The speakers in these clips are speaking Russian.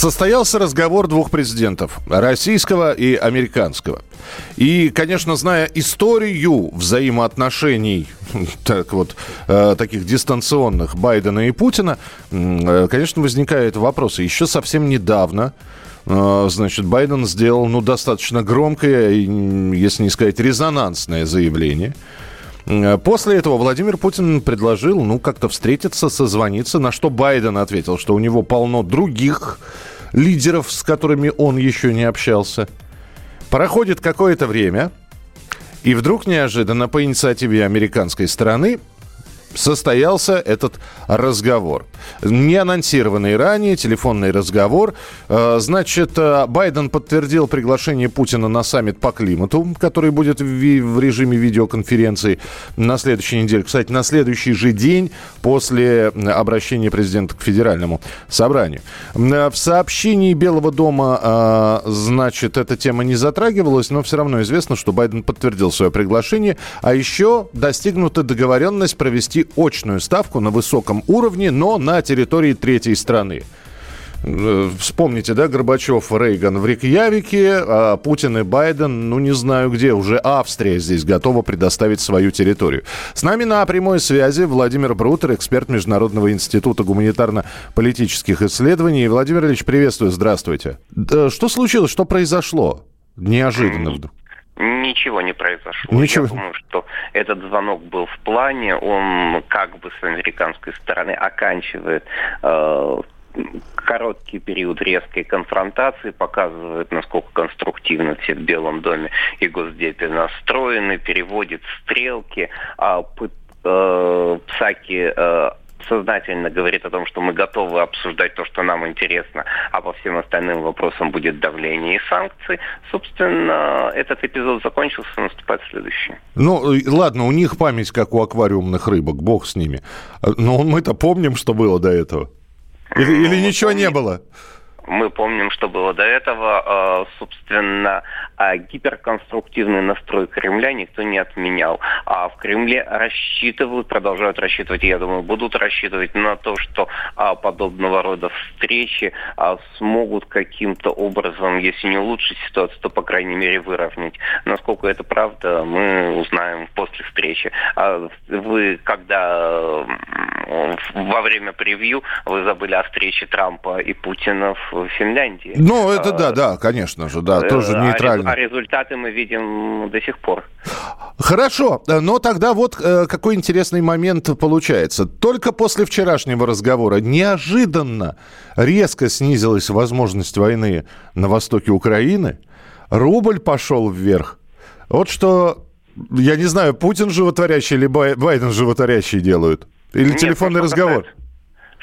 Состоялся разговор двух президентов, российского и американского. И, конечно, зная историю взаимоотношений так вот, э, таких дистанционных Байдена и Путина, э, конечно, возникает вопрос. Еще совсем недавно э, Значит, Байден сделал, ну, достаточно громкое, если не сказать, резонансное заявление. После этого Владимир Путин предложил, ну, как-то встретиться, созвониться, на что Байден ответил, что у него полно других лидеров, с которыми он еще не общался. Проходит какое-то время, и вдруг неожиданно по инициативе американской стороны состоялся этот разговор. Не анонсированный ранее, телефонный разговор. Э, Значит, э, Байден подтвердил приглашение Путина на саммит по климату, который будет в режиме видеоконференции на следующей неделе. Кстати, на следующий же день после обращения президента к федеральному собранию. В сообщении Белого дома, э, значит, эта тема не затрагивалась, но все равно известно, что Байден подтвердил свое приглашение. А еще достигнута договоренность провести очную ставку на высоком уровне, но на территории третьей страны. Э, Вспомните, да, Горбачев, Рейган в Рикьявике, а Путин и Байден, ну не знаю где, уже Австрия здесь готова предоставить свою территорию. С нами на прямой связи Владимир Брутер, эксперт Международного института гуманитарно-политических исследований. Владимир Ильич, приветствую, здравствуйте. Да, Что случилось, что произошло? Неожиданно вдруг. Ничего не произошло. Ничего. Я думаю, что этот звонок был в плане, он как бы с американской стороны оканчивает э, короткий период резкой конфронтации, показывает, насколько конструктивно все в Белом доме и Госдепе настроены, переводит стрелки, а э, Псаки э, сознательно говорит о том, что мы готовы обсуждать то, что нам интересно, а по всем остальным вопросам будет давление и санкции. Собственно, этот эпизод закончился, наступает следующий. Ну, э, ладно, у них память, как у аквариумных рыбок, бог с ними. Э, Но мы-то помним, что было до этого. Или, или Ну, ничего не было? Мы помним, что было до этого. Э, Собственно, а гиперконструктивный настрой Кремля никто не отменял. А в Кремле рассчитывают, продолжают рассчитывать, я думаю, будут рассчитывать на то, что а, подобного рода встречи а, смогут каким-то образом, если не улучшить ситуацию, то, по крайней мере, выровнять. Насколько это правда, мы узнаем после встречи. А вы, когда во время превью, вы забыли о встрече Трампа и Путина в Финляндии. Ну, это А, да, да, конечно же, да, тоже а нейтрально. А результаты мы видим до сих пор. Хорошо, но тогда вот э, какой интересный момент получается. Только после вчерашнего разговора неожиданно резко снизилась возможность войны на востоке Украины, рубль пошел вверх. Вот что, я не знаю, Путин животворящий или Бай- Байден животворящий делают? Или Нет, телефонный разговор? касается-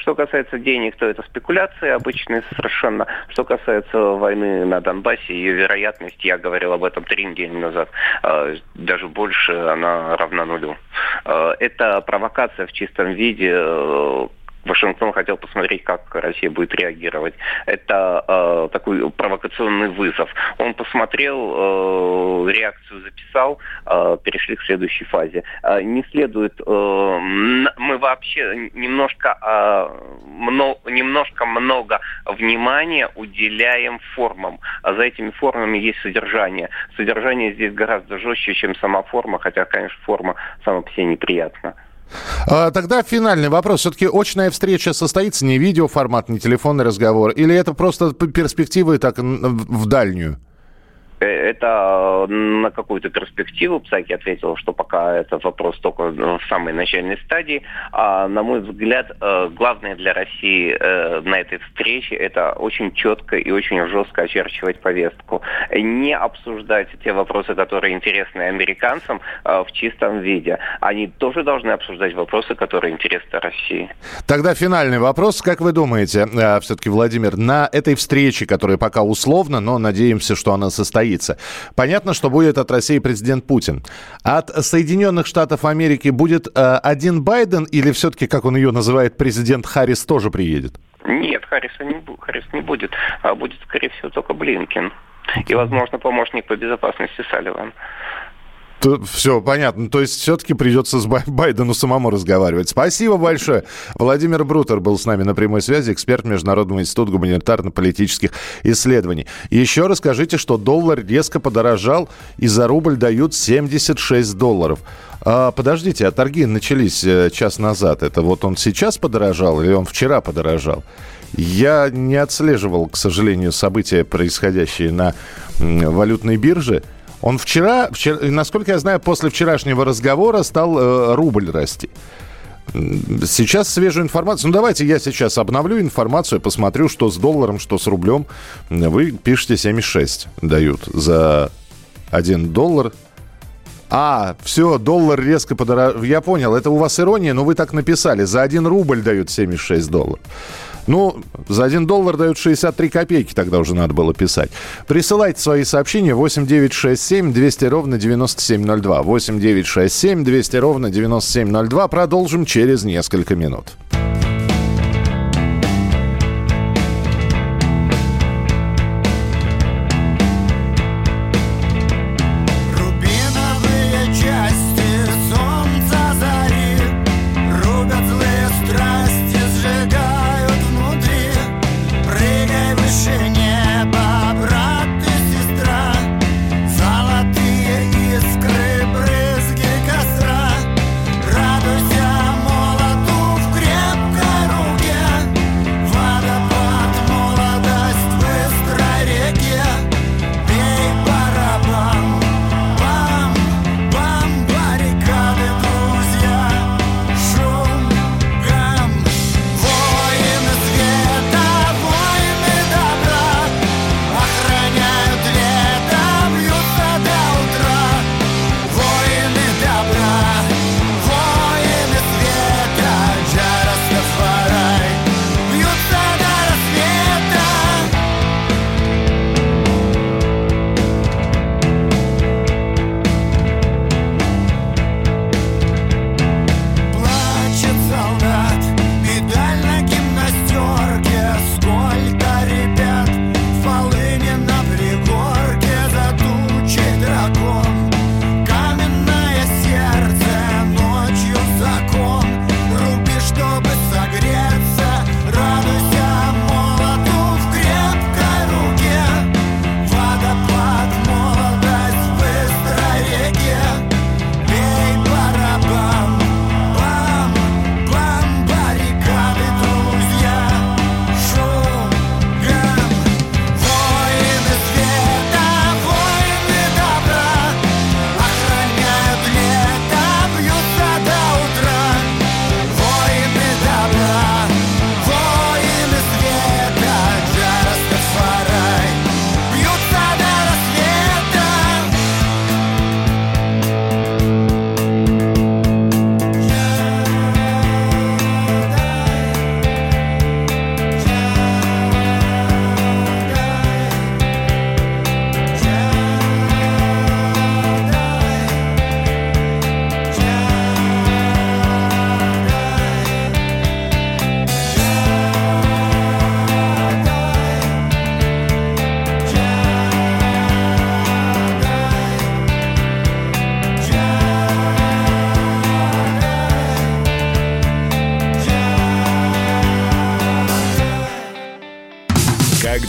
Что касается денег, то это спекуляции обычные совершенно. Что касается войны на Донбассе, ее вероятность, я говорил об этом три недели назад, э, даже больше, она равна нулю. Э, Это провокация в чистом виде. Вашингтон хотел посмотреть, как Россия будет реагировать. Это э, такой провокационный вызов. Он посмотрел, э, реакцию записал, э, перешли к следующей фазе. Э, не следует, э, мы вообще немножко, э, мно- немножко много внимания уделяем формам. А за этими формами есть содержание. Содержание здесь гораздо жестче, чем сама форма, хотя, конечно, форма сама по себе неприятна. А, тогда финальный вопрос. Все-таки очная встреча состоится не видеоформат, не телефонный разговор? Или это просто перспективы так в дальнюю? Э, Это э, на какую-то перспективу Псаки ответил, что пока этот вопрос только в самой начальной стадии. А, на мой взгляд, э, главное для России на этой встрече это очень четко и очень жестко очерчивать повестку. Не обсуждать те вопросы, которые интересны американцам в чистом виде. Они тоже должны обсуждать вопросы, которые интересны России. Тогда финальный вопрос. Как вы думаете, все-таки, Владимир, на этой встрече, которая пока условно, но надеемся, что она состоится, состоится. Понятно, что будет от России президент Путин. От Соединенных Штатов Америки будет э, один Байден или все-таки, как он ее называет, президент Харрис тоже приедет? Нет, Харриса не, Харрис не будет, а будет, скорее всего, только Блинкин. И, возможно, помощник по безопасности Салливан. Все, понятно. То есть все-таки придется с Байдену самому разговаривать. Спасибо большое. Владимир Брутер был с нами на прямой связи, эксперт Международного института гуманитарно-политических исследований. Еще расскажите, что доллар резко подорожал, и за рубль дают 76 долларов. А, подождите, а торги начались э, час назад. Это вот он сейчас подорожал или он вчера подорожал? Я не отслеживал, к сожалению, события, происходящие на валютной бирже. Он вчера, вчера, насколько я знаю, после вчерашнего разговора стал э, рубль расти. Сейчас свежую информацию. Ну, давайте я сейчас обновлю информацию, посмотрю, что с долларом, что с рублем. Вы пишете 76 дают за 1 доллар. А, все, доллар резко подорожал. Я понял, это у вас ирония, но вы так написали. За 1 рубль дают 76 долларов. Ну, за 1 доллар дают 63 копейки, тогда уже надо было писать. Присылайте свои сообщения 8967 200 ровно 9702. 8967 200 ровно 9702. Продолжим через несколько минут.